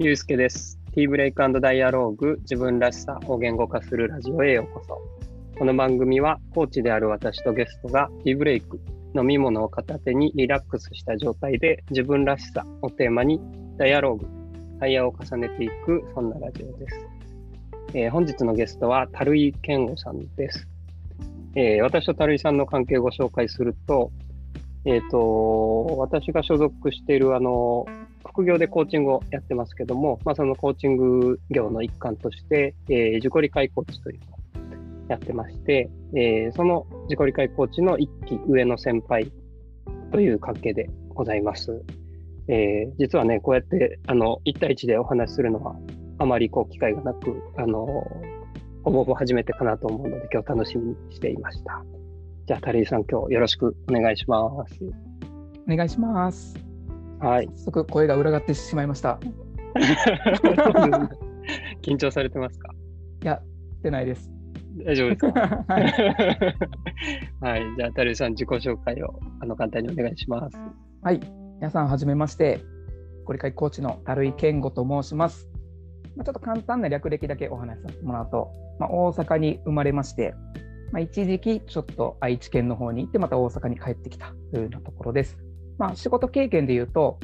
ゆうすけです。ティーブレイクダイアローグ自分らしさを言語化するラジオへようこそ。この番組はコーチである私とゲストがティーブレイク、飲み物を片手にリラックスした状態で自分らしさをテーマにダイアローグ、対話を重ねていくそんなラジオです。えー本日のゲストは樽井健吾さんです。えー私と樽井さんの関係をご紹介すると、えっ、と、私が所属しているあの、副業でコーチングをやってますけども、まあ、そのコーチング業の一環として、えー自己理解コーチというのをやってまして、えーその自己理解コーチの一期上の先輩という関係でございます。えー実はね、こうやってあの1対1でお話しするのはあまりこう機会がなく、あのほぼほぼ初めてかなと思うので、今日楽しみにしていました。じゃあ、タリーさん、今日よろしくお願いします。お願いします。はい。早速声が裏返ってしまいました。緊張されてますか？いや、出ないです。大丈夫ですか？はい、はい。じゃあ、タリーさん、自己紹介をあの簡単にお願いします。はい、皆さん、はじめまして。ご理解コーチの樽井健吾と申します。まあ、ちょっと簡単な略歴だけお話しさせてもらうと、まあ、大阪に生まれまして、まあ、一時期ちょっと愛知県の方に行って、また大阪に帰ってきたというようなところです。まあ、仕事経験で言うと、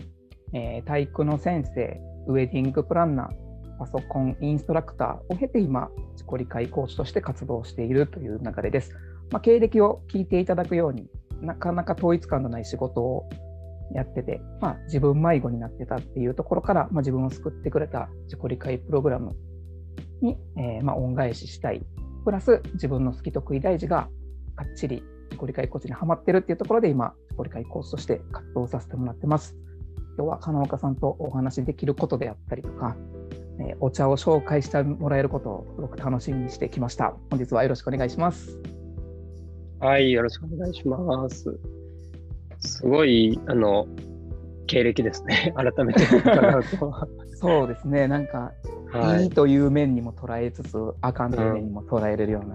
えー体育の先生、ウェディングプランナー、パソコンインストラクターを経て今、自己理解コーチとして活動しているという流れです。まあ、経歴を聞いていただくようになかなか統一感のない仕事をやってて、まあ、自分迷子になってたっていうところから、まあ、自分を救ってくれた自己理解プログラムに、えーまあ、恩返ししたい。プラス自分の好き得意大事がかっちり自己理解コーチにはまってるっていうところで今、自己理解コーチとして活動させてもらってます。今日は金岡さんとお話しできることであったりとか、えーお茶を紹介してもらえることをすごく楽しみにしてきました。本日はよろしくお願いします。はい。よろしくお願いします。すごい、あの、経歴ですね。改めて。そうですね、なんか、、はいい。という面にも捉えつつ、あかんという面にも捉えれるような。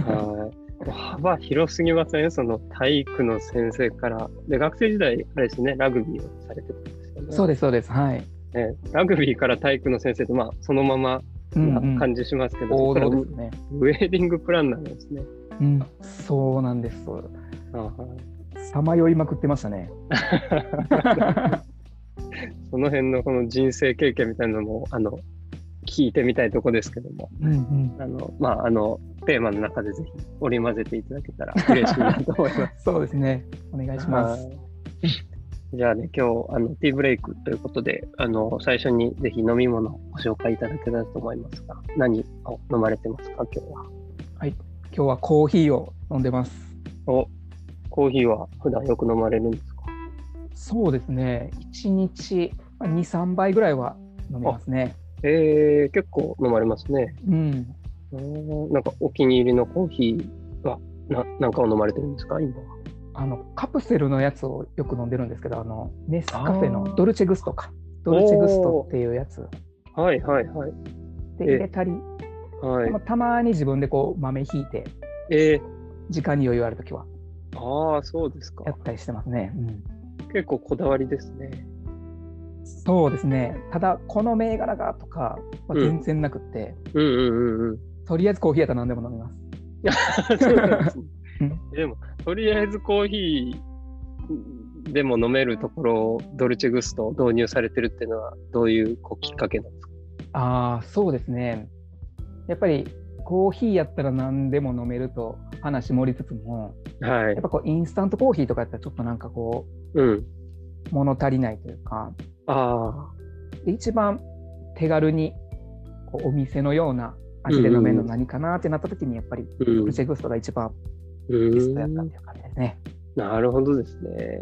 はい幅広すぎません？その体育の先生から。で、学生時代、あれですね、ラグビーをされてたんですよね。そうです、そうです。はい。ね、ラグビーから体育の先生って、まあ、そのままうんうなん感じしますけど、王そこから道ですね。ウェディングプランナーなんですね。うん、そうなんです。さまよいまくってましたね。その辺のこの人生経験みたいなのも、あの、聞いてみたいとこですけども、うんうん、あの、まあ、あの、テーマの中でぜひ織り交ぜていただけたら 嬉しいなと思います。そうですね。お願いします。はいじゃあね、今日、あの、ティーブレイクということで、あの、最初にぜひ飲み物をご紹介いただけたらと思いますが、何を飲まれてますか、今日は？今日はコーヒーを飲んでます。お、コーヒーは普段よく飲まれるんですか？そうですね。1日まあ2、3杯ぐらいは飲みますね。えー、結構飲まれますね。うん。うーんなんかお気に入りのコーヒーはななんかを飲まれてるんですか、今は？あのカプセルのやつをよく飲んでるんですけど、あのネスカフェあのードルチェグストか。ドルチェグストっていうやつはいはいはい。で入れたり、はいまあ、たまに自分でこう豆ひいて、え時間に余裕あるときはー、ああ、そうですかや。ったりしてますね。うん結構こだわりですね。そうですね。ただ、この銘柄がとかは全然なくって、うんうんうんうん。とりあえずコーヒーやったら何でも飲みます。でも、とりあえずコーヒーでも飲めるところ、ドルチェグストを導入されてるっていうのは、どういうこうきっかけなんですか？ああ、そうですね。やっぱりコーヒーやったら何でも飲めると話盛りつつも、はいやっ。ぱこうインスタントコーヒーとかやったらちょっとなんかこうん。う物足りないというか、あで一番手軽にこうお店のような味で飲めるの何かなってなった時にやっぱりあ。うんドルチェグストが一番うベストやったっんていう感じですね。なるほどですね。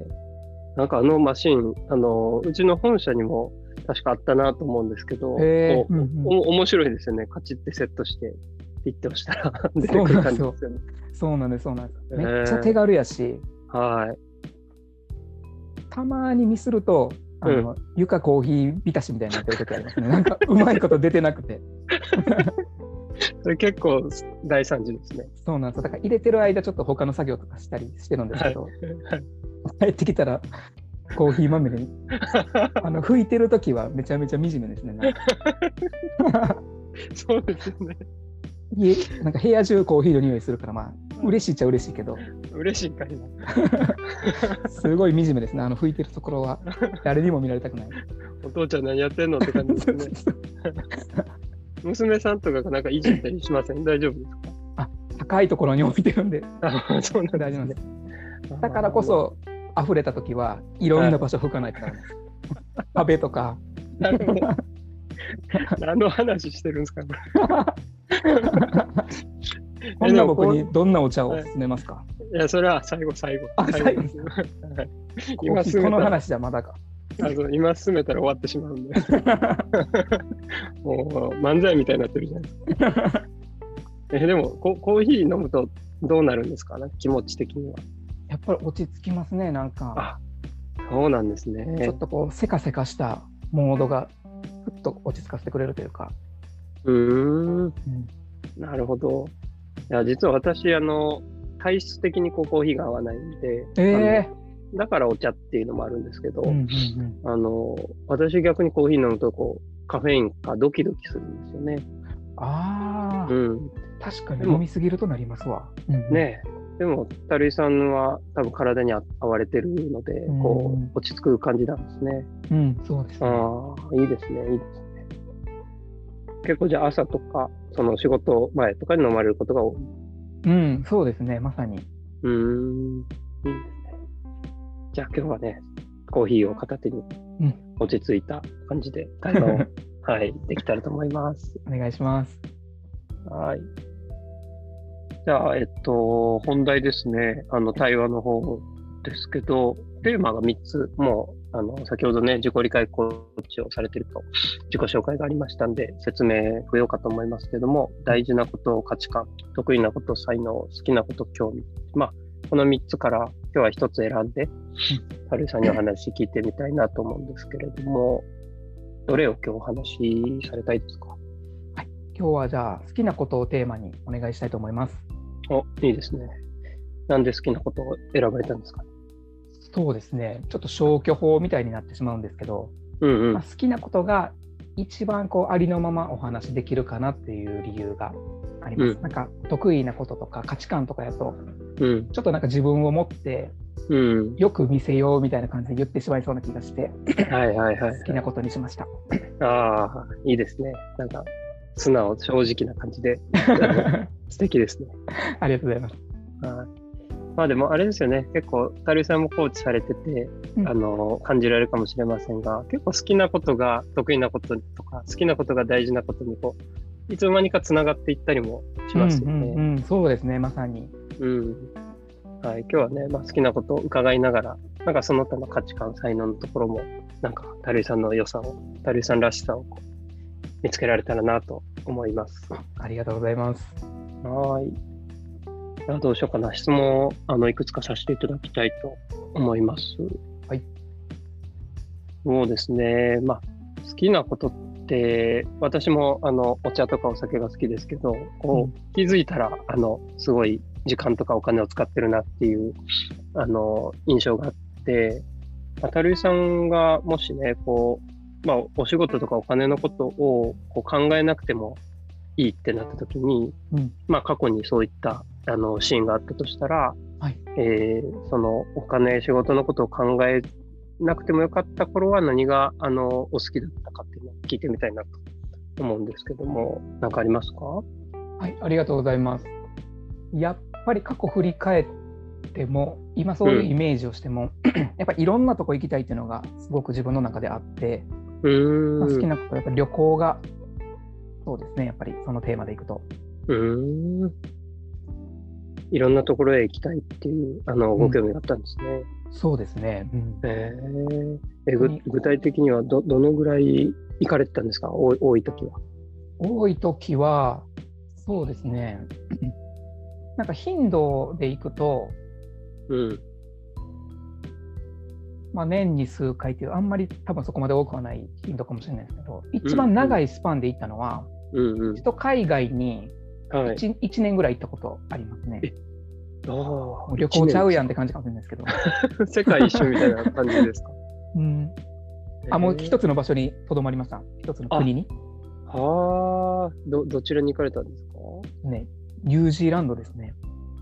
なんかあのマシン、あの、うちの本社にも確かあったなと思うんですけど、こうへーうんうんお面白いですよね。カチッてセットして、ピッて押したら 出てくる感じですよね。そうなんです、そうなんです。めっちゃ手軽やし、はい。たまにミスると、あの床コーヒー浸しみたいになってる時ありますね。なんかうまいこと出てなくて。それ結構大惨事ですね。そうなんですよ。だから入れてる間、ちょっと他の作業とかしたりしてるんですけど、はい帰ってきたら、コーヒーまみれに。あの拭いてる時はめちゃめちゃ惨めですね。そうですよね。家なんか部屋中コーヒーの匂いするから、まあ、嬉しいっちゃ嬉しいけど、嬉しいんかいな。すごい惨めですね。あの拭いてるところは誰にも見られたくない。お父ちゃん何やってんのって感じですね。娘さんとかがなんかいじったりしません？大丈夫です高いところに置いてるんでか あそうなん大丈夫です。だからこ。そ溢れた時はいろんな場所拭かないとダメです。壁とか。なるほど。何の話してるんですか？こ こんな僕にどんなお茶を勧めますか、れいや、それは最後、最後。あ最後ですよ。はい今進めたらこの話じゃまだか。あそう今進めたら終わってしまうんで。もう漫才みたいになってるじゃないですか。えでもコ、コーヒー飲むとどうなるんですか？ね気持ち的には。やっぱり落ち着きますね、なんか。あそうなんですちょねっ。とこう、せかせかしたモードがふっと落ち着かせてくれるというか。うーん。うんなるほど。いや、実は私、あの、体質的にこうコーヒーが合わないんで、えあのだからお茶っていうのもあるんですけど、ーうんうんうんあの、私逆にコーヒー飲むとこう、カフェインがドキドキするんですよね。ああ、うん。確かに飲みすぎるとなりますわ。うんうんねえ。でも、樽井さんは多分体に合われてるので、こうんう、落ち着く感じなんですね。うん、そうですね。ああ、いいですね、いいですね。結構じゃあ朝とか、その仕事前とかに飲まれることが多い。うん、そうですね、まさに。うーん、いいですね。じゃあ今日はね、コーヒーを片手にうん落ち着いた感じで会話を、はい、できたらと思います。お願いします。はい。じゃあ、えっと、本題ですね。あの、対話の方ですけど、テーマが3つ、もう、あの、先ほどね、自己理解コーチをされてると、自己紹介がありましたんで、説明不要かと思いますけども、大事なこと、価値観、得意なこと、才能、好きなこと、興味。まあ、この3つから今日は1つ選んで、春井さんにお話聞いてみたいなと思うんですけれども、どれを今日お話しされたいですか？今日はじゃあ、好きなことをテーマにお願いしたいと思います。お、いいですね。なんで好きなことを選ばれたんですか？そうですね、ちょっと消去法みたいになってしまうんですけど、うんうんまあ、。好きなことが一番こうありのままお話できるかなっていう理由があります。うんなんか得意なこととか価値観とかやと、うん。ちょっとなんか自分を持ってうん。よく見せようみたいな感じで言ってしまいそうな気がして、はいはいはい。好きなことにしました。ああ、いいですね。なんか、素直、正直な感じで、素敵ですね。ありがとうございます。はい。まあでもあれですよね。結構、タルさんもコーチされてて、うんあの、感じられるかもしれませんが、結構好きなことが得意なこととか、好きなことが大事なことにこう、いつの間にかつながっていったりもしますよね。うんうんうん、そうですね、まさに。うん。はい、今日はね、まあ、好きなことを伺いながら、なんかその他の価値観、才能のところも、なんか、タルイさんの良さを、タルイさんらしさを見つけられたらなと思います。ありがとうございます。はい。じゃあどうしようかな。質問をあのいくつかさせていただきたいと思います。はい。そうですね。まあ、好きなことって、私もあのお茶とかお酒が好きですけど、こう、気づいたら、あの、すごい時間とかお金を使ってるなっていう、あの、印象があって、まあ、たるいさんがもしね、こう、まあ、お仕事とかお金のことをこう考えなくてもいいってなった時に、うん。まあ、過去にそういったあのシーンがあったとしたら、はい。えーそのお金、仕事のことを考えなくてもよかった頃は何があのお好きだったかっていうのを聞いてみたいなと思うんですけども、何かありますか？はい、ありがとうございます。やっぱり過去振り返っても、今そういうイメージをしても、やっぱりいろんなとこ行きたいっていうのがすごく自分の中であって。まあ、好きなことはやっぱり旅行が、そうですね、やっぱりそのテーマでいくと。うーん。いろんなところへ行きたいっていうあのご興味があったんですね。そうですね。うんえー具体的にはどどのぐらい行かれてたんですか？多い多い時は。多い時は、そうですね、なんか頻度でいくと、うん。まあ、年に数回っていう、あんまり多分そこまで多くはない頻度かもしれないですけど、一番長いスパンで行ったのは、うんうん一。度海外にはい。1, 1年ぐらい行ったことありますね。えあ旅行ちゃうやんって感じかもしれないですけど、世界一周みたいな感じですか？うん、あもう一つの場所にとどまりました。一つの国に。はあ、ど、どちらに行かれたんですか？ね、ニュージーランドですね。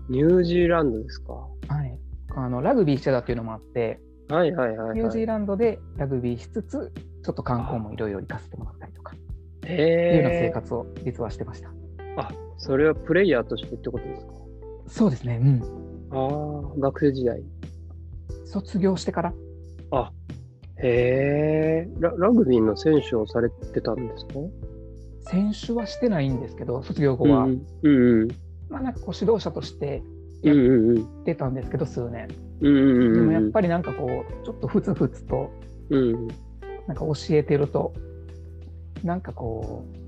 ニュージーランドですか？はい。あのラグビーしてたっていうのもあって、はいはいはい、はい。ニュージーランドでラグビーしつつ、ちょっと観光もいろいろ行かせてもらったりとか、へっていうような生え。活を実はしてました。あ、それはプレイヤーとしてってことですか？そうですね。うん。ああ、学生時代。卒業してから、あ、へえ。ララグビーの選手をされてたんですか？選手はしてないんですけど、卒業後は、うんうん。まあなんかこう指導者としてうんうんうん。出たんですけど、数年。うんうんうん。でもやっぱりなんかこう、ちょっとふつふつと、り。うん。なんか教えてると、なんかこう、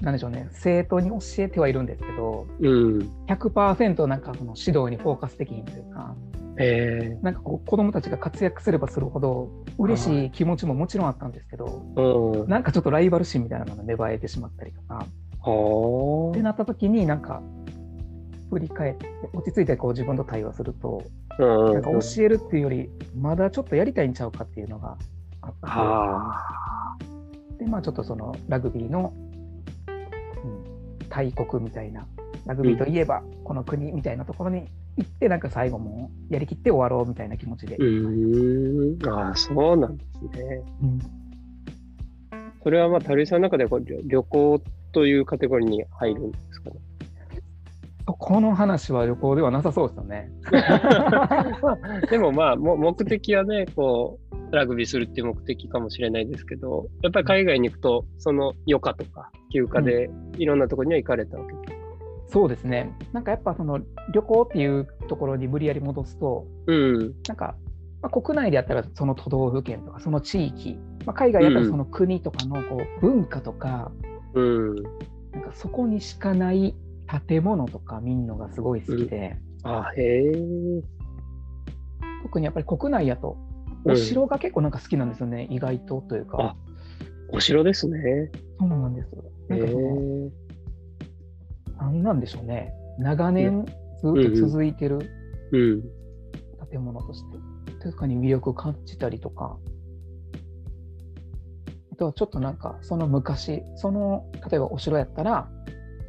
なんでしょうね、生徒に教えてはいるんですけど、うん。100%なんかその指導にフォーカスできひんというか、へえ。なんかこう子供たちが活躍すればするほど嬉しい気持ちももちろんあったんですけど、うん。なんかちょっとライバル心みたいなのが芽生えてしまったりとか、はってなった時になんか振り返って落ち着いてこう自分と対話すると、あ。うん。なんか教えるっていうよりまだちょっとやりたいんちゃうかっていうのがあって、はあ。でまあちょっとそのラグビーの、うん、大国みたいなラグビーといえばこの国みたいなところに行ってなんか最後もうやりきって終わろうみたいな気持ちで、うーん。ああ、そうなんですね。うんそれはまあ、樽井さんの中でこう旅旅行というカテゴリーに入るんですかね？この話は旅行ではなさそうですよね。でもまあ、も目的はね、こう、ラグビーするっていう目的かもしれないですけど、やっぱり海外に行くと、その余暇とか休暇でいろんなところには行かれたわけ？ですか。そうですね。なんかやっぱその旅行っていうところに無理やり戻すと、うん。なんか、まあ、国内でやったらその都道府県とかその地域、まあ、海外やったらその国とかのこう文化とか、うん。なんかそこにしかない建物とか見るのがすごい好きで、あ、へえ。特にやっぱり国内やとお城が結構なんか好きなんですよね、意外とというかあ。お城ですね。そうなんですなんかその、え。なんなんでしょうね。長年ずっと続いてるうん。建物として、とかに魅力を感じたりとか、あとはちょっとなんかその昔、その例えばお城やったら、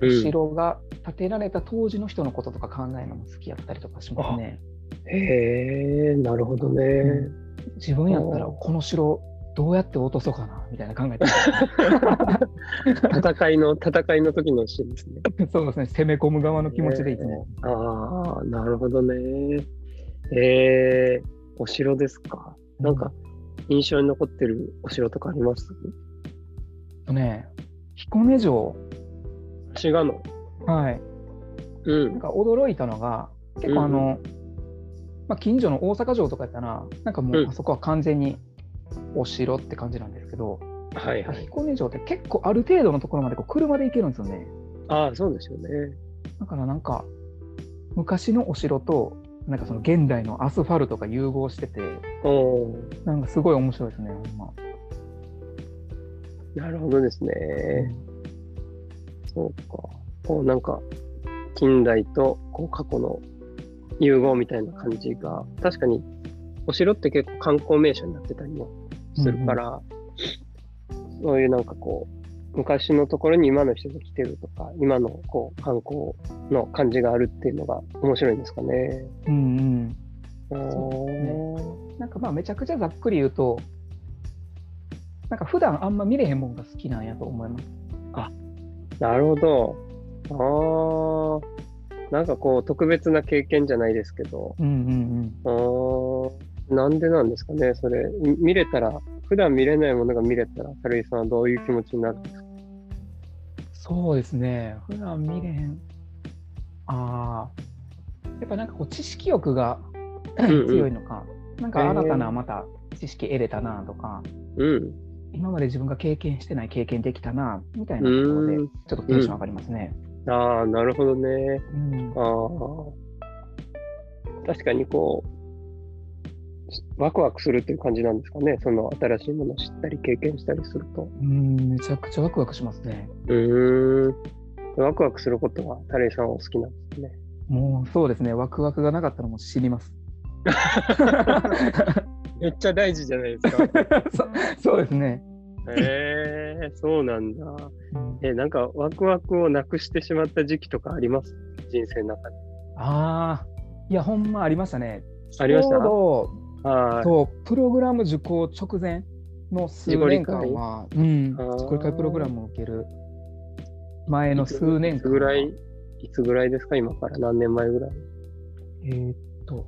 おうん、城が建てられた当時の人のこととか考えるのも好きやったりとかしますね。へえ、なるほどね。うん自分やったらこの城どうやって落とそうかなみたいな考えてま 戦いの、戦いの時のシーンですね。す そうですね、攻め込む側の気持ちでいつも。ああ、なるほどね。えー、お城ですか？なんか、印象に残ってるお城とかあります？とね、彦根城、滋賀の。はい、うん。なんか驚いたのが、結構あの、まあ、近所の大阪城とかやったら、なんかもううんあそこは完全にお城って感じなんですけど、はいはい。彦根城って結構ある程度のところまでこう車で行けるんですよね。ああ、そうですよね。だからなんか、昔のお城と、なんかその現代のアスファルトが融合してて、おーなんかすごい面白いですね、ほんま。なるほどですね。そうか。こうなんか、近代とこう過去の融合みたいな感じが、確かにお城って結構観光名所になってたりもするから、そういうなんかこう、昔のところに今の人が来てるとか、今のこう観光の感じがあるっていうのが面白いんですかね。うんうん。おーなんかまあめちゃくちゃざっくり言うと、なんか普段あんま見れへんもんが好きなんやと思います。なるほど。ああ、なんかこう特別な経験じゃないですけど、うんうんあーなんでなんですかね、それ。み見れたら、普段見れないものが見れたら、軽井さんはどういう気持ちになるんですか？そうですね。普段見れへん。ああ。やっぱなんかこう知識欲がんうん強いのか、なんか新たなまた知識得れたなとか、うん。今まで自分が経験してない経験できたなみたいなところで、うんちょっとテンション上がりますね。ああ、なるほどね。うんああ。確かにこう、ワクワクするっていう感じなんですかね。その新しいものを知ったり経験したりすると。うん、めちゃくちゃワクワクしますね。うーん。ワクワクすることは、タレイさんはお好きなんですね。もうそうですね、ワクワクがなかったらもう死にます。めっちゃ大事じゃないですか。そそうですね。へえそうなんだ。え、なんかワクワクをなくしてしまった時期とかあります？人生の中で。ああ、いや、ほんまありましたね。ありました？ちょうどはい。そうプログラム受講直前の数年間は、うん、自己理解プログラムを受ける前の数年間はいつぐらい、いつぐらいですか？今から？何年前ぐらい？えーっと、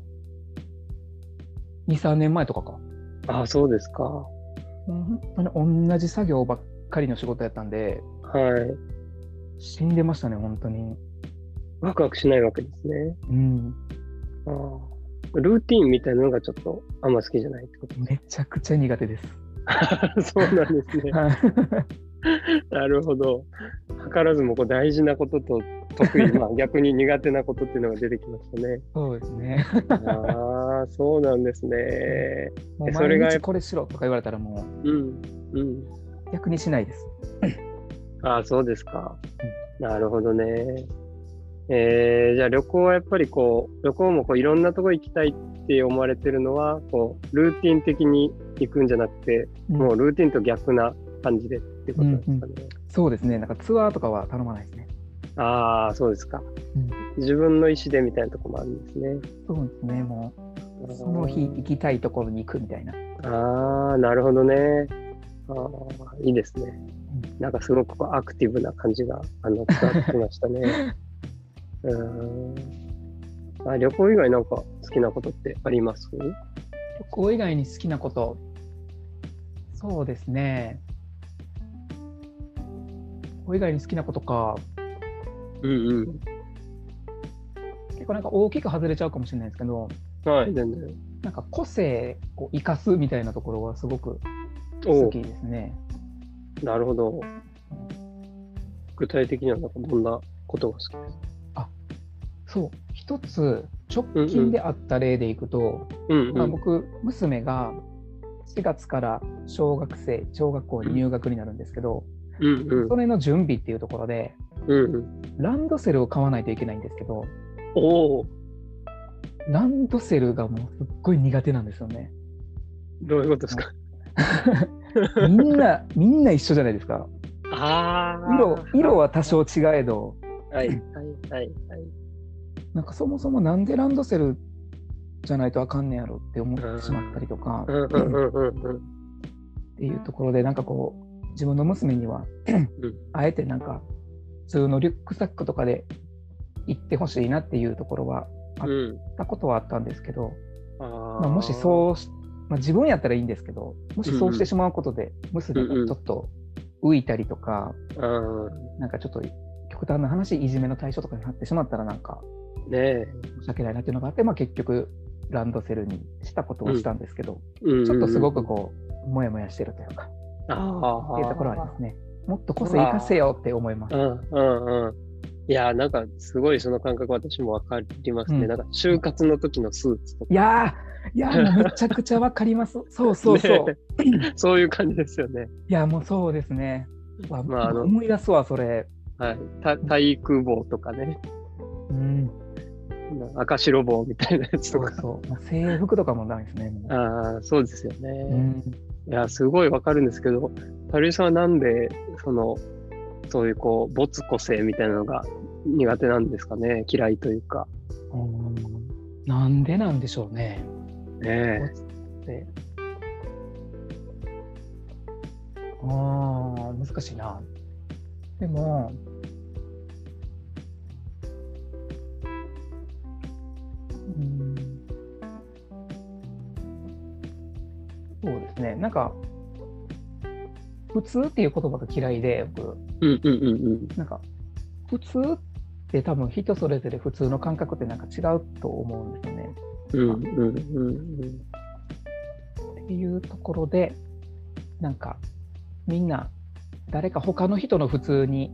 2、3年前とかか。ああ、そうですか。うん本当に同じ作業ばっかりの仕事やったんで、はい。死んでましたね、本当に。ワクワクしないわけですね。うん、ああルーティンみたいなのがちょっとあんま好きじゃないってことめちゃくちゃ苦手です。そうなんですね。はい なるほど。図らずもこう大事なことと得意、まあ逆に苦手なことっていうのが出てきましたね。そうですね。ああ、そうなんですね。それがこれしろとか言われたらもうん、うん。う逆にしないです。ああ、そうですか。なるほどね。えー、じゃあ旅行はやっぱりこう、旅行もこういろんなとこ行きたいって思われてるのは、こう、ルーティン的に行くんじゃなくて、もうルーティンと逆な感じでってことなんですかね。そうですね。なんかツアーとかは頼まないですね。ああ、そうですか、うん自分の意思でみたいなとこもあるんですね。そうですね。もうその日行きたいところに行くみたいな。ああ、なるほどね。ああ、いいですね。なんかすごくアクティブな感じがあの伝わってきましたね。うーんあ旅行以外なんか好きなことってあります？旅行以外に好きなこと。そうですね。旅行以外に好きなことか。うんうん。結構なんか大きく外れちゃうかもしれないですけど、はい、全然。なんか個性を生かすみたいなところはすごくお好きですね。なるほど。具体的にはなんかどんなことが好きですか？そう、一つ直近であった例でいくと、うんうん。まあ、僕、娘が4月から小学生、小学校に入学になるんですけど、うんうんそれの準備っていうところで、うんうん。ランドセルを買わないといけないんですけど、おお、ランドセルがもうすっごい苦手なんですよね。どういうことですか？みんな、みんな一緒じゃないですか。ああ。色色は多少違えど、はいはいはいはい。なんかそもそもなんでランドセルじゃないとあかんねやろって思ってしまったりとか。っていうところで、なんかこう、自分の娘には、あえてなんか、普通のリュックサックとかで行ってほしいなっていうところはあうん。ったことはあったんですけど、あまあ、もしそうし、まあ、自分やったらいいんですけど、もしそうしてしまうことで、娘がちょっと浮いたりとか、うん。うん。なんかちょっと極端な話、いじめの対象とかになってしまったら、なんかねえ。申し訳ないなっていうのがあって、まあ、結局、ランドセルにしたことをしたんですけど、うんちょっとすごくこう、もやもやしてるというか。っていうところはありますね。もっと個性生かせよって思いますう。んうんうん。いやー、なんかすごいその感覚私もわかりますね。うんなんか就活の時のスーツとか、いやー、いやめちゃくちゃわかります。そうそうそう。ねそういう感じですよね。いや、もうそうですね。わまああの思い出すわ、それ。はい。た体育帽とかね、うん、赤白帽みたいなやつとか。そう制服とかもダメですね。ああ、そうですよね。うん、いや、すごいわかるんですけど、樽井さんはなんで、その、そういうこう、没個性みたいなのが苦手なんですかね。嫌いというか。うんなんでなんでしょうね。ねえ。ああ、難しいな。でも、うん、そうですね。なんか、普通っていう言葉が嫌いで、僕、うんうんうんうん。なんか、普通って多分人それぞれ普通の感覚ってなんか違うと思うんですよね。うんうんうんうん。っていうところで、なんか、みんな、誰か他の人の普通に、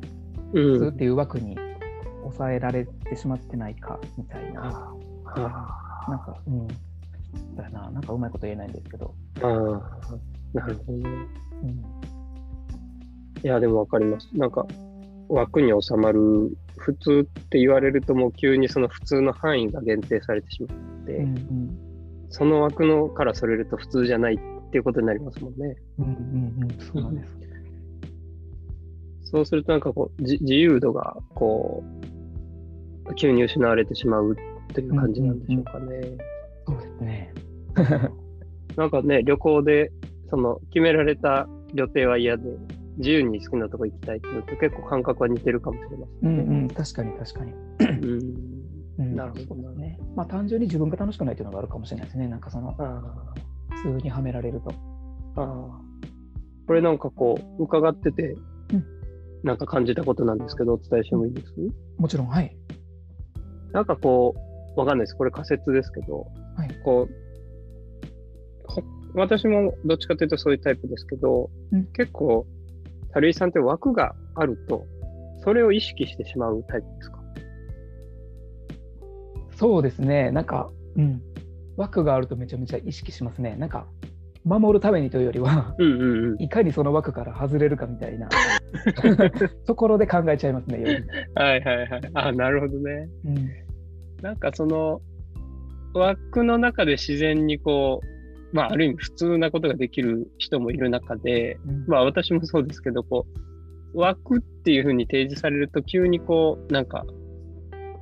うん。普通っていう枠に抑えられてしまってないかみたいな、あなんか、うん、だよな、なんかうまいこと言えないんですけど、あ、なるほどね。うん、いや、でもわかります。なんか、枠に収まる、普通って言われると、もう急にその普通の範囲が限定されてしまって、うん、その枠のからそれると普通じゃないっていうことになりますもんね。うんうんうん、そうなんです。そうするとなんかこうじ自由度がこう急に失われてしまうという感じなんでしょうかね。そうですね。なんかね旅行でその決められた予定は嫌で自由に好きなとこ行きたいっていうのと結構感覚は似てるかもしれませね。うんんうん、確かに確かに。うんうんなるほどね。まあ単純に自分が楽しくないっていうのがあるかもしれないですね。なんかそのあ普通にはめられると。あああこれなんかこう伺ってて、うんなんか感じたことなんですけどお伝えしてもいいです、もちろん、はい。なんかこうわかんないですこれ仮説ですけど、はいこうほ私もどっちかというとそういうタイプですけど、うん結構垂井さんって枠があるとそれを意識してしまうタイプですか？そうですね。なんか、うん。枠があるとめちゃめちゃ意識しますね。なんか、守るためにというよりは、うんうんうんいかにその枠から外れるかみたいな ところで考えちゃいますね、より。はいはいはいあなるほどねうんなんかその枠の中で自然にこう、まあある意味普通なことができる人もいる中で、うん。まあ私もそうですけど、こう、枠っていうふうに提示されると急にこう、なんか、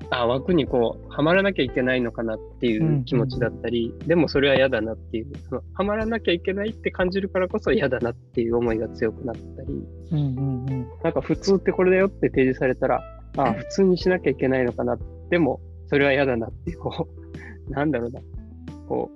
あ、枠にこう、はまらなきゃいけないのかなっていう気持ちだったり、でもそれは嫌だなっていう、そのはまらなきゃいけないって感じるからこそ嫌だなっていう思いが強くなったり、うんうんうん。なんか普通ってこれだよって提示されたら、あ普通にしなきゃいけないのかな。でも、それは嫌だなっていう、こう、なんだろうな。こ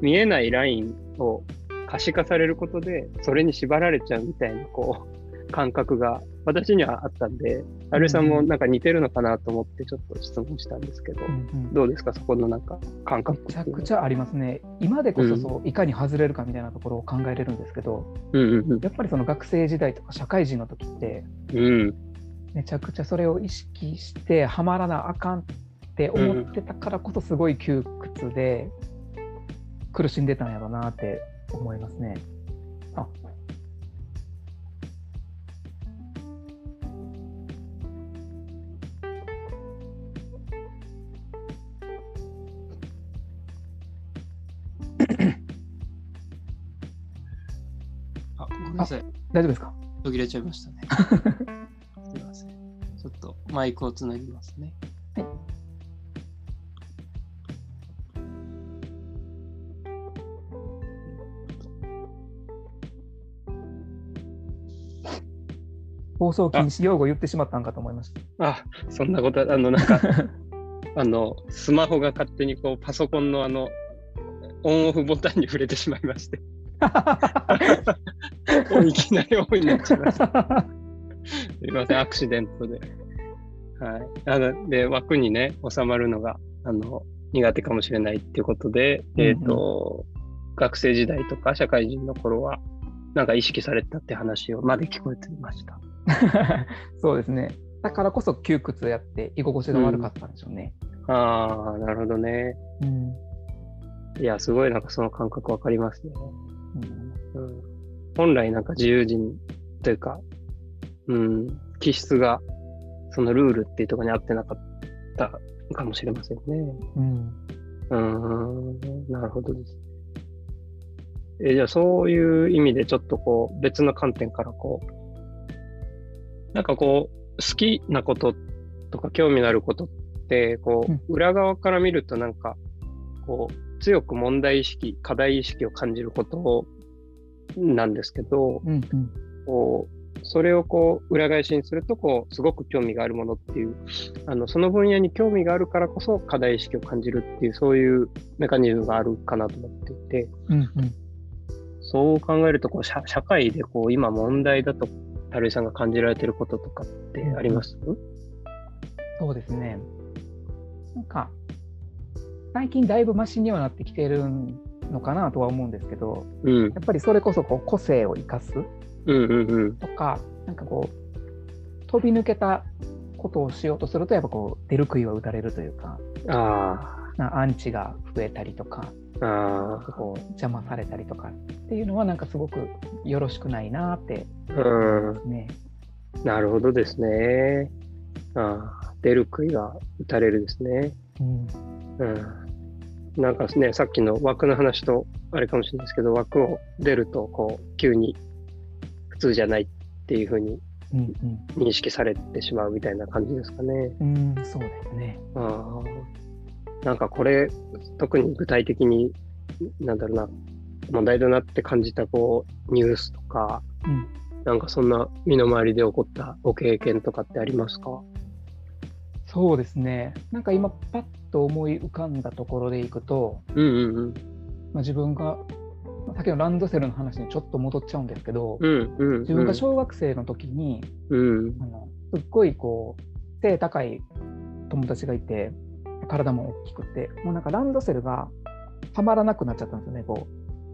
う、見えないラインを可視化されることで、それに縛られちゃうみたいな、こう、感覚が私にはあったんで、アルさんもなんか似てるのかなと思ってちょっと質問したんですけど、うんうんどうですか、そこのなんか感覚めちゃくちゃありますね。今でこそそう、いかに外れるかみたいなところを考えれるんですけど、うんうんやっぱりその学生時代とか社会人の時って、うん。うん。めちゃくちゃそれを意識してはまらなあかんって思ってたからこそすごい窮屈で苦しんでたんやろうなって思いますね。あ あ、ごめんなさい。大丈夫ですか？途切れちゃいましたね。すいません。ちょっとマイクをつなぎますね。放送禁止用語言ってしまったんかと思いましあ、そんなこと、あの、なんか、あの、スマホが勝手にこう、パソコンのあの、オンオフボタンに触れてしまいまして、た。いきなりオンになっちゃいました。すいません、アクシデントで。はい。あので、枠にね、収まるのが、あの、苦手かもしれないっていうことで、うんうんえっ、と、学生時代とか社会人の頃は、なんか意識されたって話をまで聞こえていました。そうですね。だからこそ窮屈やって居心地が悪かったんでしょうね。ああ、なるほどね。うんいや、すごいなんかその感覚わかりますね。うんうん、本来なんか自由人というか、うん、気質がそのルールっていうところに合ってなかったかもしれませんね。うんうーん、なるほどです。えじゃあそういう意味でちょっとこう別の観点からこう、なんかこう好きなこととか興味のあることってこう裏側から見るとなんかこう強く問題意識、課題意識を感じることなんですけど、うんうん。こうそれをこう裏返しにするとこうすごく興味があるものっていうあのその分野に興味があるからこそ課題意識を感じるっていうそういうメカニズムがあるかなと思っていてうんうん。そう考えるとこう社社会でこう今問題だと樽井さんが感じられてることとかってあります、そうですね。なんか、最近だいぶマシにはなってきてるのかなとは思うんですけど、うん、やっぱりそれこそこう個性を生かすうんうんうん。とか、なんかこう、飛び抜けたことをしようとすると、やっぱこう、出る杭は打たれるというか、あなアンチが増えたりとか、こう邪魔されたりとかっていうのは、なんかすごくよろしくないなってあうんね。なるほどですねああ出る杭が打たれるですねうんうんなんかね、さっきの枠の話とあれかもしれないですけど、枠を出ると、こう、急に普通じゃないっていうふうにうん認識されてしまうみたいな感じですかね。うん。うん、そうですね。ああ。なんかこれ、特に具体的に、なんだろうな、問題だなって感じた、こう、ニュースとか、うん。なんかそんな身の回りで起こったご経験とかってありますか？そうですね。なんか今、パッと思い浮かんだところでいくと、うんうんうん。まあ、自分が、まあさっきのランドセルの話にちょっと戻っちゃうんですけど、うんうん、うん。自分が小学生の時に、うん。あのすっごいこう背高い友達がいて体も大きくてもうなんかランドセルがはまらなくなっちゃったんですよねこ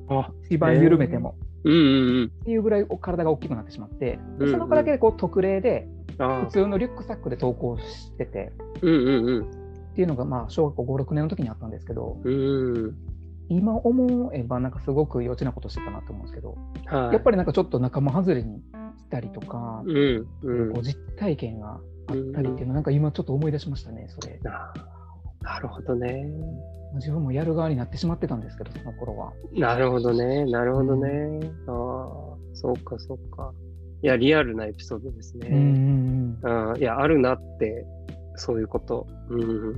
あ、う一番緩めても、うんうんっていうぐらい体が大きくなってしまってその子だけでこう特例で普通のリュックサックで登校しててうんうんうん。っていうのがまあ小学校56年の時にあったんですけどうん。今思えばなんかすごく幼稚なことしてたなと思うんですけどはい。やっぱりなんかちょっと仲間外れにしたりとか、うんうんこう実体験があったりっていうのなんか今ちょっと思い出しましたねそれ。あなるほどね。自分もやる側になってしまってたんですけど、その頃は。なるほどね。なるほどね。ああ、そうかそうか。いや、リアルなエピソードですね。うんあーいや、あるなって、そういうこと。うん。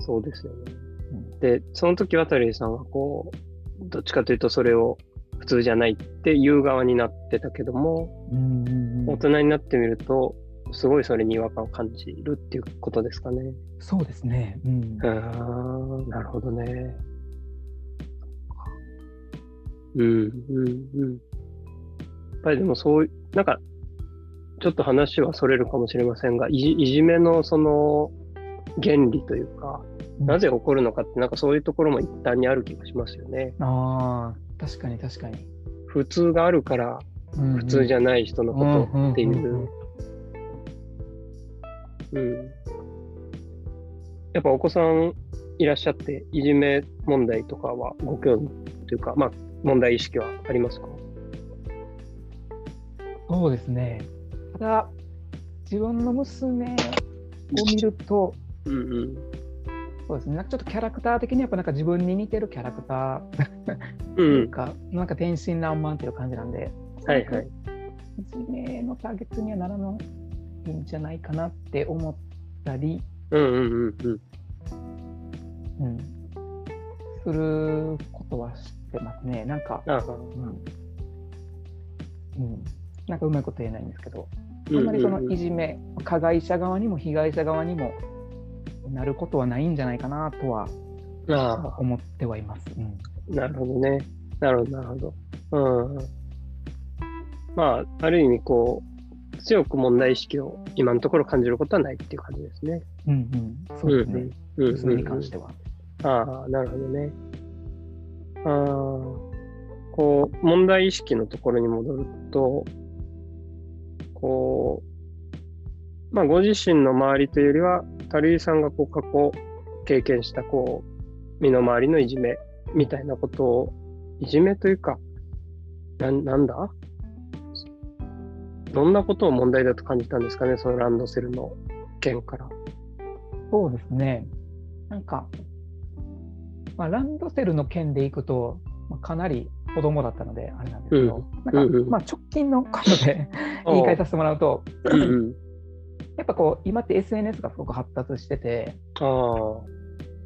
そうですよね。うんで、その時渡さんはこう、どっちかというとそれを普通じゃないっていう側になってたけども、うんうんうん大人になってみると、すごいそれに違和感を感じるっていうことですかね。そうですね。うんああ、なるほどね。うん、うん、うん。やっぱりでもそういう、なんか、ちょっと話はそれるかもしれませんが、いじいじめのその原理というか、なぜ起こるのかって、なんかそういうところも一端にある気がしますよね。ああ、確かに確かに。普通があるから、普通じゃゃない人のことっていう。うん。やっぱお子さんいらっしゃって、いじめ問題とかはご興味というか、まあ、問題意識はありますか？そうですね。ただ、自分の娘を見ると、うんうん。そうですね、なんかちょっとキャラクター的にやっぱなんか自分に似てるキャラクターう。というんか、なんか天真爛漫っていう感じなんで、はいはい。いじめのターゲットにはならないんじゃないかなって思ったり、うんうんうんうん。うん、することは知ってますね。なんか、あうんうん、なんかうまいこと言えないんですけど、あうんんまりそのうんいじめ、加害者側にも被害者側にもなることはないんじゃないかなとは思ってはいます。うんなるほどね。なるほど、なるほど。うん。まあ、ある意味、こう、強く問題意識を今のところ感じることはないっていう感じですね。うんうん、そうですね、うんうん娘に関しては。ああ、なるほどね。ああ、こう、問題意識のところに戻ると、こう、まあ、ご自身の周りというよりは、垂井さんがこう過去経験した、こう、身の回りのいじめみたいなことを、いじめというか、なんなんだ？どんなことを問題だと感じたんですかね、そのランドセルの件から。そうですね。なんか、まあ、ランドセルの件でいくと、まあ、かなり子供だったので、あれなんですけど、うんなんか、まあ、直近のことで 言い換えさせてもらうと、うんうん。やっぱこう、今って SNS がすごく発達してて。比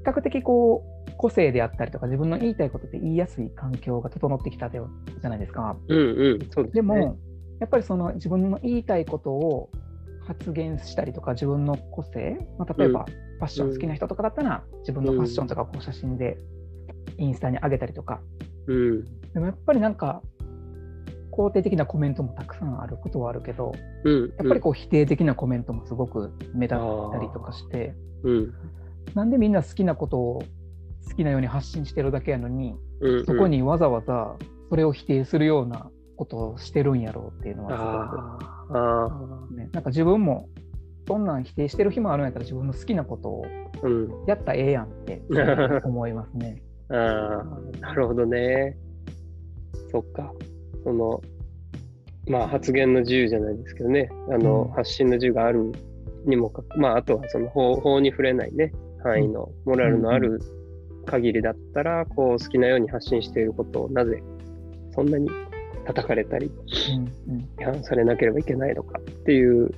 較的こう、個性であったりとか、自分の言いたいことって言いやすい環境が整ってきたじゃないですか。うんうん、そうですね。でも、やっぱりその自分の言いたいことを発言したりとか、自分の個性、まあ、例えばファッション好きな人とかだったら、自分のファッションとかこう写真でインスタに上げたりとか、うん、でもやっぱりなんか、肯定的なコメントもたくさんあることはあるけど、うん、やっぱりこう否定的なコメントもすごく目立ったりとかして、うん、なんでみんな好きなことを好きなように発信してるだけやのに、うん、そこにわざわざそれを否定するようなことをしてるんやろうっていうのはすごく、ね、なんか自分もそんなん否定してる日もあるんやったら自分の好きなことをやったらええやんって 思いますね。ああ、なるほどね。そっか。その、まあ発言の自由じゃないですけどね、あの、うん。発信の自由があるにもか、まああとはその法法に触れないね、範囲のモラルのある限りだったら、こう好きなように発信していることをなぜそんなに叩かれたり批判されなければいけないのかっていう、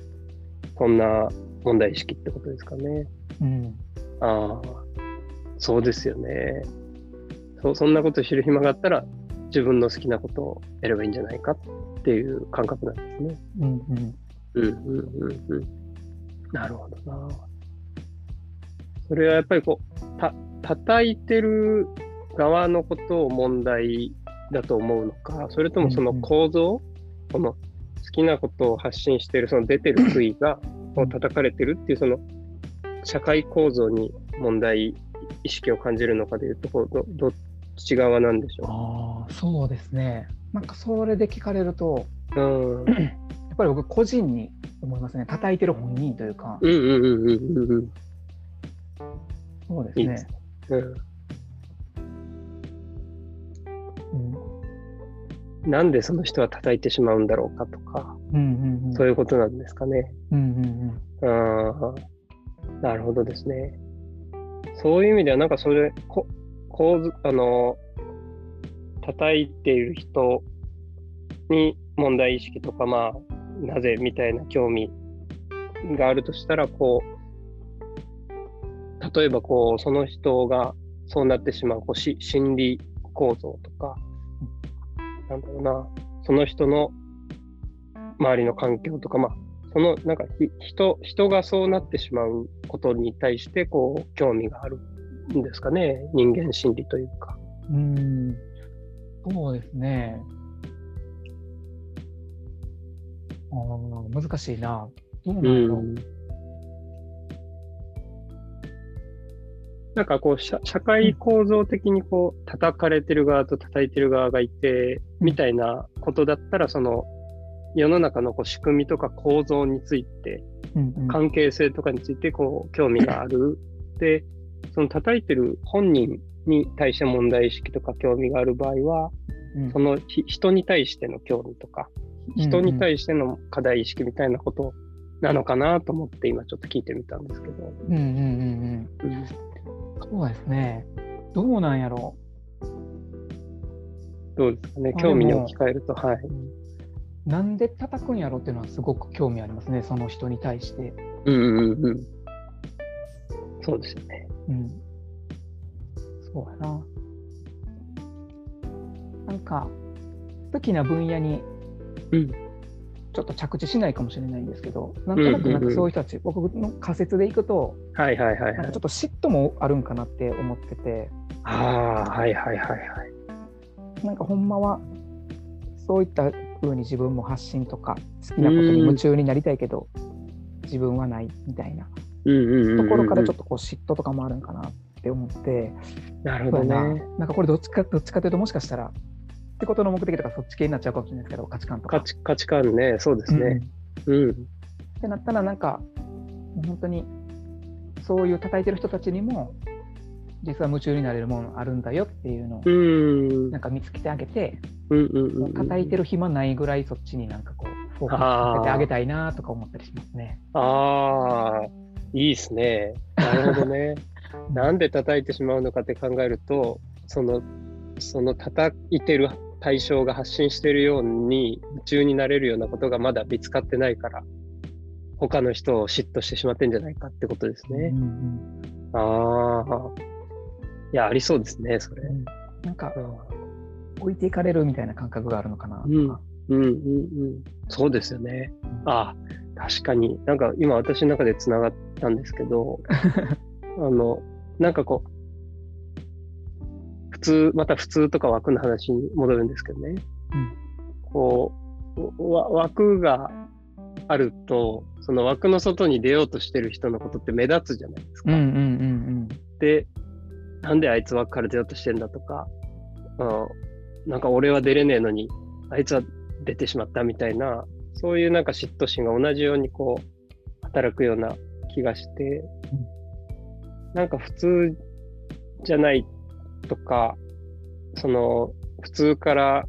そんな問題意識ってことですかね。うんああ、そうですよね。そそんなこと知る暇があったら、自分の好きなことをやればいいんじゃないかっていう感覚なんですね。うんうんうんうんうんうん。なるほどな。それはやっぱりこう、た、叩いてる側のことを問題だと思うのか、それともその構造、この好きなことを発信している、その出てる杭が、を叩かれてるっていう、その社会構造に問題意識を感じるのかでいうと、こうどどっち側なんでしょああそうですねなんかそれで聞かれるとう。うん。やっぱり僕個人に思いますね叩いてる本人というかうんうんうんうんうんうん。そうですねいいですうん。うんなんでその人は叩いてしまうんだろうかとか、うんうんうんそういうことなんですかね。うんうんああ、なるほどですね。そういう意味では、なんかそれ、こ構図、あの、叩いている人に問題意識とか、まあ、なぜみたいな興味があるとしたら、こう、例えばこう、その人がそうなってしまうこうし心理構造とか、なんだろうな、その人の周りの環境とか、まあ、そのなんかひ人人がそうなってしまうことに対してこう興味があるんですかね。人間心理というか。うん。うんそうですね。あー難しいな。どうなんう。やろん、なんかこう社社会構造的にこう叩かれてる側と叩いてる側がいてみたいなことだったらその世の中のこう仕組みとか構造について関係性とかについてこう興味がある。で、その叩いてる本人に対して問題意識とか興味がある場合は、うん。そのひ人に対しての興味とか、人に対しての課題意識みたいなことなのかなと思って今ちょっと聞いてみたんですけど。うんうんうんうん。うんそうですね。どうなんやろ？どうですかね。あ興味に置き換えると、はい。うなんで叩くんやろっていうのはすごく興味ありますね。その人に対して。うんうんうんうん。そうですよね。うん。そうやな。なんか好きな分野にうんちょっと着地しないかもしれないんですけど、なんとなくなんかそういう人たち、僕の仮説でいくと、はいはいはいはい。なんかちょっ。と嫉妬もあるんかなって思ってて、ああ、はいはいはいはい。なんかほんまはそういった風に自分も発信とか好きなことに夢中になりたいけど、自分はないみたいな。うんうんうんうんうん。ところからちょっとこう嫉妬とかもあるんかなって思って、なるほどね。なんかこれどっちかどっちかというともしかしたらってことの目的とかそっち系になっちゃうかもしれないですけど価値観とか。価値価値観ね、そうですね。うんうん。ってなったらなんか本当にそういう叩いてる人たちにも実は夢中になれるものあるんだよっていうのをうん。なんか見つけてあげて、うんうんうんうん。叩いてる暇ないぐらいそっちになんかこうフォーカスさせてあげたいなとか思ったりしますね。ああ、いいですね。なるほどね。なんで叩いてしまうのかって考えると、その、その叩いてる対象が発信してるように夢中になれるようなことがまだ見つかってないから、他の人を嫉妬してしまってんじゃないかってことですねう。んああ。いや、ありそうですね、それうん。うんなんかうん置いていかれるみたいな感覚があるのかなとか。うんうんうんうん。そうですよね。ああ、確かに。なんか今私の中でつながったんですけど、あの、なんかこう、普通、また普通とか枠の話に戻るんですけどね。こう、わ枠があると、その枠の外に出ようとしてる人のことって目立つじゃないですか。うんうんうんで、なんであいつ枠から出ようとしてんだとか、あなんか俺は出れねえのに、あいつは出てしまったみたいな、そういうなんか嫉妬心が同じようにこう、働くような気がして、なんか普通じゃないとか、その、普通から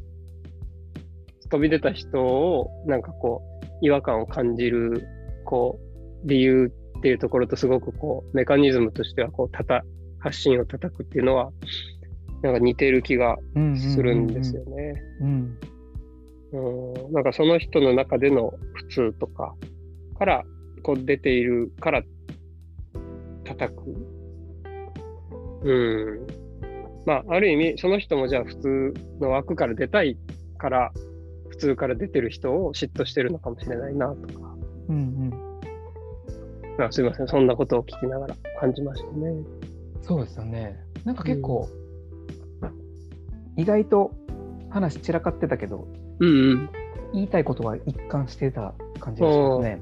飛び出た人を、なんかこう、違和感を感じる、こう、理由っていうところとすごくこう、メカニズムとしてはこう、たた、発信を叩くっていうのは、なんか似てる気がするんですよね。うんうんなんかその人の中での普通とかからこう出ているから叩く。うん。まあ、ある意味、その人もじゃあ普通の枠から出たいから、普通から出てる人を嫉妬してるのかもしれないなとか。うんうんあすいません、そんなことを聞きながら感じましたね。そうですよね。なんか結構、意外と話散らかってたけど、うんうん。言いたいことは一貫してた感じがしますね。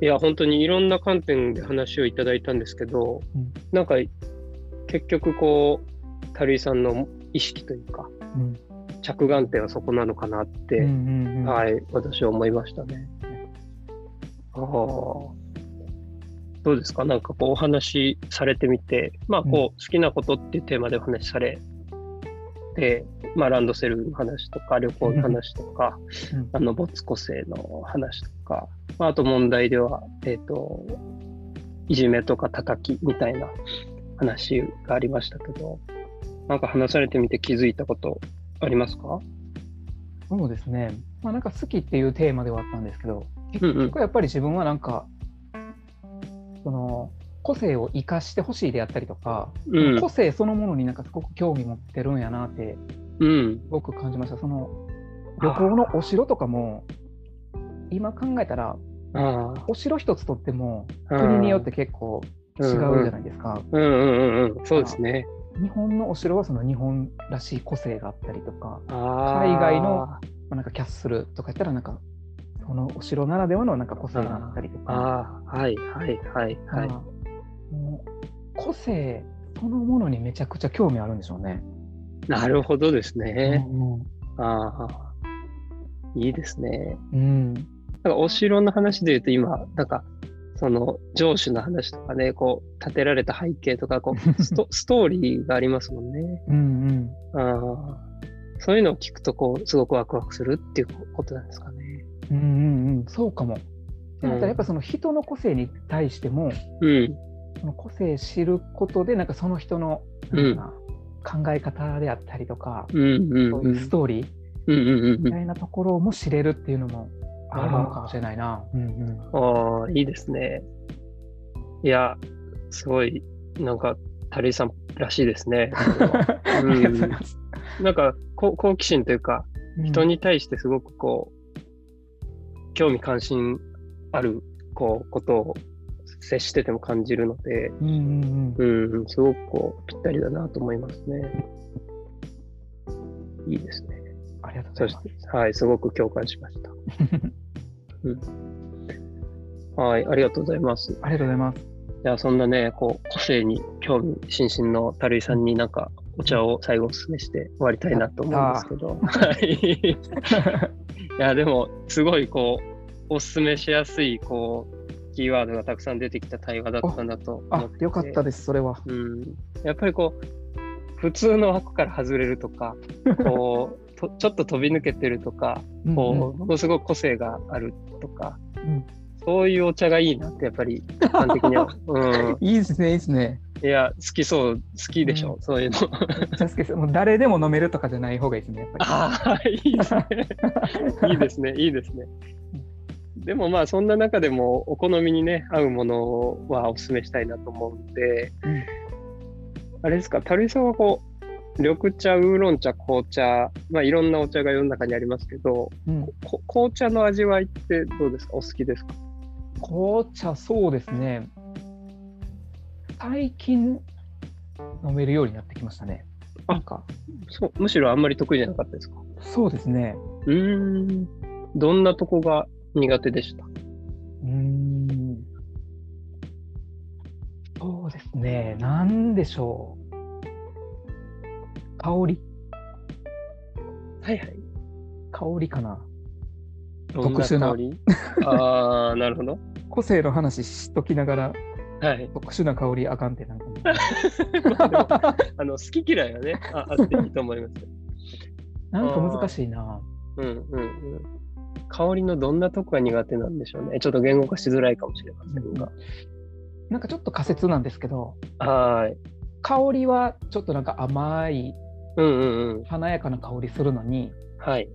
いや、本当にいろんな観点で話をいただいたんですけど、うんなんか結局こう、垂井さんの意識というか、うん着眼点はそこなのかなって、うん。うんうんはい、私は思いましたね。ああ。どうですか？なんかこうお話しされてみて、まあこう、うん好きなことっていうテーマでお話しされて、まあランドセルの話とか、旅行の話とか、うん。あの、没個性の話とか、まあ、あと問題では、えっ、と、いじめとか叩きみたいな話がありましたけど、なんか話されてみて気づいたことありますか？そうですね。まあなんか好きっていうテーマではあったんですけど、うんうん結局やっぱり自分はなんか、その個性を生かしてほしいであったりとか、うん個性そのものになんかすごく興味持ってるんやなってうん。すごく感じました。その旅行のお城とかも、今考えたら。お城一つとっても国によって結構違うじゃないですか。うんうんうんうん。そうですね。日本のお城はその日本らしい個性があったりとか。海外のまあ、なんかキャッスルとかやったらなんかそのお城ならではのなんか個性があったりとか、はいはいはいはい。まあもう個性そのものにめちゃくちゃ興味あるんでしょうね。なるほどですね。うんああ。いいですね。うんなんかお城の話で言うと今、なんか、その城主の話とかね、こう、建てられた背景とか、こう スト、ストーリーがありますもんね。うんうんああ。そういうのを聞くと、こう、すごくワクワクするっていうことなんですかね。うんうんうんそうかも。でまたやっぱその人の個性に対しても、うん。その個性知ることでなんかその人のなんかな考え方であったりとか、うんうんそううん。いうストーリー。みたいなところも知れるっていうのもあるのかもしれないな。うんうんああ、いいですね。いや、すごい、なんか、垂井さんらしいですね。なんか、こう好奇心というか、人に対してすごくこう、興味関心ある、こう、ことを接してても感じるので、うんうんうんうん、すごくこう、ぴったりだなと思いますね。いいですね。ありがとうございます。て、はい、すごく共感しました。うん、はい、ありがとうございます。ありがとうございます。じゃあ、そんなね、こう、個性に興味津々の垂井さんになんか、お茶を最後お勧めして終わりたいなと思うんですけど。はい。いや、でも、すごい、こう、お勧めしやすい、こう、キーワードがたくさん出てきた対話だったんだと思あって、よかったです、それは。うん。やっぱりこう、普通の枠から外れるとか、こう、とちょっと飛び抜けてるとか、こう、ものすごく個性があるとか、うんそういうお茶がいいなって、やっぱり、一般的には。うん。いいですね、いいですね。いや、好きそう、好きでしょ、うそういうの。好きです。もう誰でも飲めるとかじゃない方がいいですね、やっぱ ああ、いいですね。いいですね、いいですね。でもまあ、そんな中でも、お好みにね、合うものはお勧めしたいなと思うんで、うんあれですか、樽井さんはこう、緑茶、ウーロン茶、紅茶、まあ、いろんなお茶が世の中にありますけど、り。うんこ紅茶の味わいってどうですか？お好きですか？紅茶、そうですね。最近飲めるようになってきましたね。あなんか、そうむしろあんまり得意じゃなかったですか？そうですね。うーん。どんなとこが苦手でした？うーん。そうですね。なんでしょう。香りはいはい。香りかな。どん特殊な香り？ああ、なるほど。個性の話しときながら、はい。特殊な香りあかんってなんか あでもあの好き嫌いはねあ、あっていいと思いますよ。なんか難しいな。うんうんうん。香りのどんなとこが苦手なんでしょうね。ちょっと言語化しづらいかもしれませんが。なんかちょっと仮説なんですけど、はーい。香りはちょっとなんか甘いうんうんうん。華やかな香りするのにはい。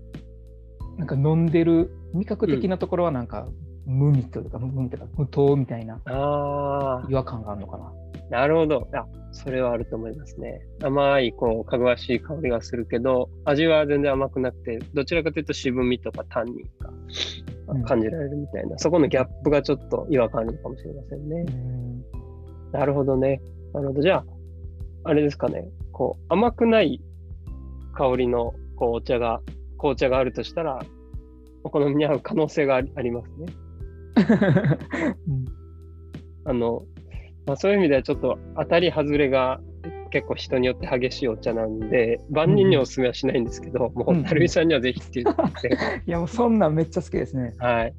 なんか飲んでる味覚的なところはなんか、無味というか無無味というか無糖みたいなあ違和感があるのかな。あ、なるほど。あ、それはあると思いますね。甘い、こう、かぐわしい香りがするけど、味は全然甘くなくて、どちらかというと渋みとかタンニンうんが感じられるみたいな、そこのギャップがちょっと違和感あるのかもしれませんね。うんなるほどね。なるほど。じゃあ、あれですかね。こう、甘くない香りのこうお茶が、紅茶があるとしたら、お好みに合う可能性がありますね。う んあの、まあ、そういう意味ではちょっと当たり外れが結構人によって激しいお茶なんで、万人にお勧めはしないんですけど、もう、うん成美さんにはぜひって言って、いやもうそんなんめっちゃ好きですね。はい。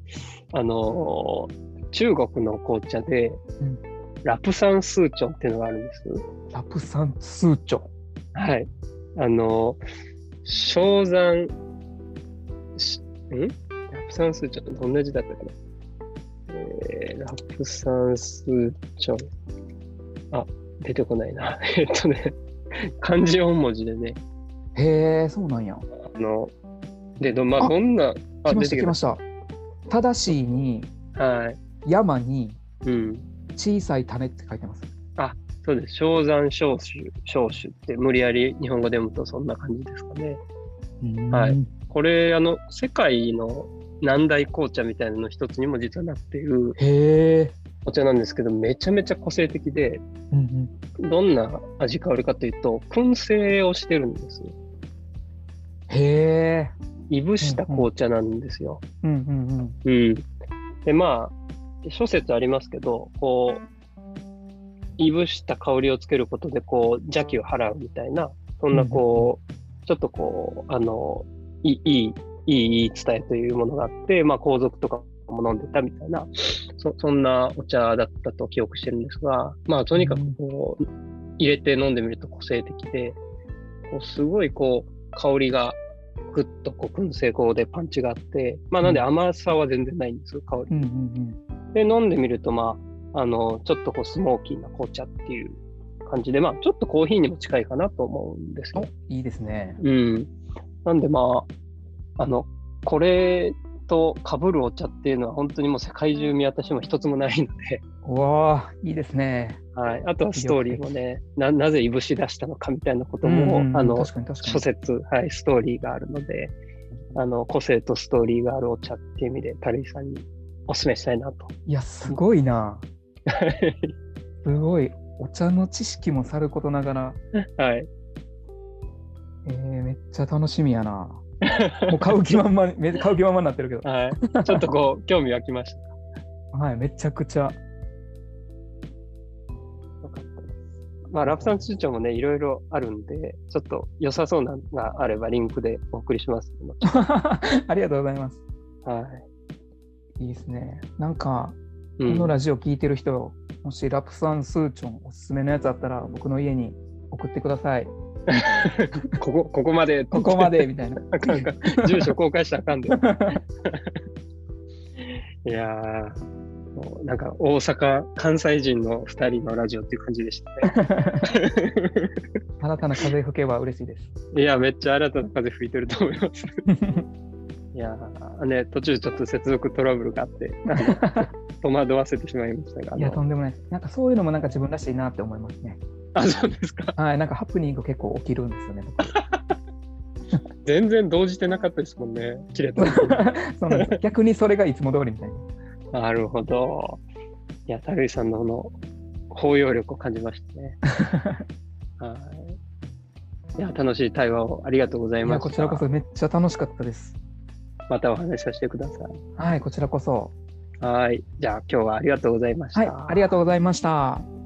あのー中国の紅茶で、うんラプサンスーチョンっていうのがあるんです。ラプサンスーチョ。はい。あの、正山、しん？ラプサンスーチョン、どんな字だったかなえー、ラプサンスーチョン。あ、出てこないな。えっとね、漢字4文字でね、へえ、そうなんや。あの、で、ど,、まあ、あどんな、あ、来ました来ま出てきましした。正しいにた。はい。山にうん。小さい種って書いてます。そうです。正山小種、小種って無理やり日本語で読むとそんな感じですかね。はいうんこれ、あの、世界の南大紅茶みたいなの一つにも実はなっている。お茶なんですけど、めちゃめちゃ個性的で、うんうんどんな味香りかというと、燻製をしてるんです。へえ。いぶした紅茶なんですよ。うんうんうん。で、まあ、諸説ありますけど、こう、いぶした香りをつけることで、こう、邪気を払うみたいな、そんな、こう、ちょっとこう、あの、いい、いい、い伝えというものがあって、まあ、皇族とかも飲んでたみたいな、そそんなお茶だったと記憶してるんですが、まあ、とにかくこう、入れて飲んでみると個性的で、こうすごいこう、香りがぐっとこう燻製香でパンチがあって、まあなんで甘さは全然ないんですよ、香り。うん。うんうんで、飲んでみると、まあ、あの、ちょっとこうスモーキーな紅茶っていう感じで、まあちょっとコーヒーにも近いかなと思うんですうん。よお。いいですね。うん。なんでまあ、あの、これと被るお茶っていうのは本当にもう世界中見渡しても一つもないので、うわあ、いいですね。はい。あとはストーリーもね、ななぜいぶし出したのかみたいなことも、あの。諸説、はい、ストーリーがあるので、あの、個性とストーリーがあるお茶っていう意味で、タルイさんにお勧めしたいなと。いや、すごいな。すごい。お茶の知識もさることながら、はい。えー、めっちゃ楽しみやな。もう買う気満々、め買う気満々になってるけど。はい。ちょっとこう、興味湧きました。はい、めちゃくちゃ。まあ、ラプサン通帳もね、いろいろあるんで、ちょっと良さそうなのがあれば、リンクでお送りします。ありがとうございます。はい。いいですね。なんか、うんこのラジオ聞いてる人、もしラプサンスーチョンおすすめのやつあったら、僕の家に送ってください。ここ、ここまで。ここまでみたいな。あかんあかん住所公開したらあかんで。いやー、なんか大阪、関西人の2人のラジオっていう感じでしたね。新たな風吹けば嬉しいです。いや、めっちゃ新たな風吹いてると思います。いやー、ね、途中ちょっと接続トラブルがあって、戸惑わせてしまいましたが。あいや、とのんでもないです。なんかそういうのもなんか自分らしいなって思いますね。あ、そうですか。はい、なんかハプニング結構起きるんですよね。僕 全然動じてなかったですもんね。切れた。そうなんです逆にそれがいつも通りみたいな。なるほど。いや、樽井さんのこの包容力を感じましたね。はい。いや、楽しい対話をありがとうございました。こちらこそめっちゃ楽しかったです。またお話しさせてください。はい、こちらこそ。はい。じゃあ今日はありがとうございました。はい、ありがとうございました。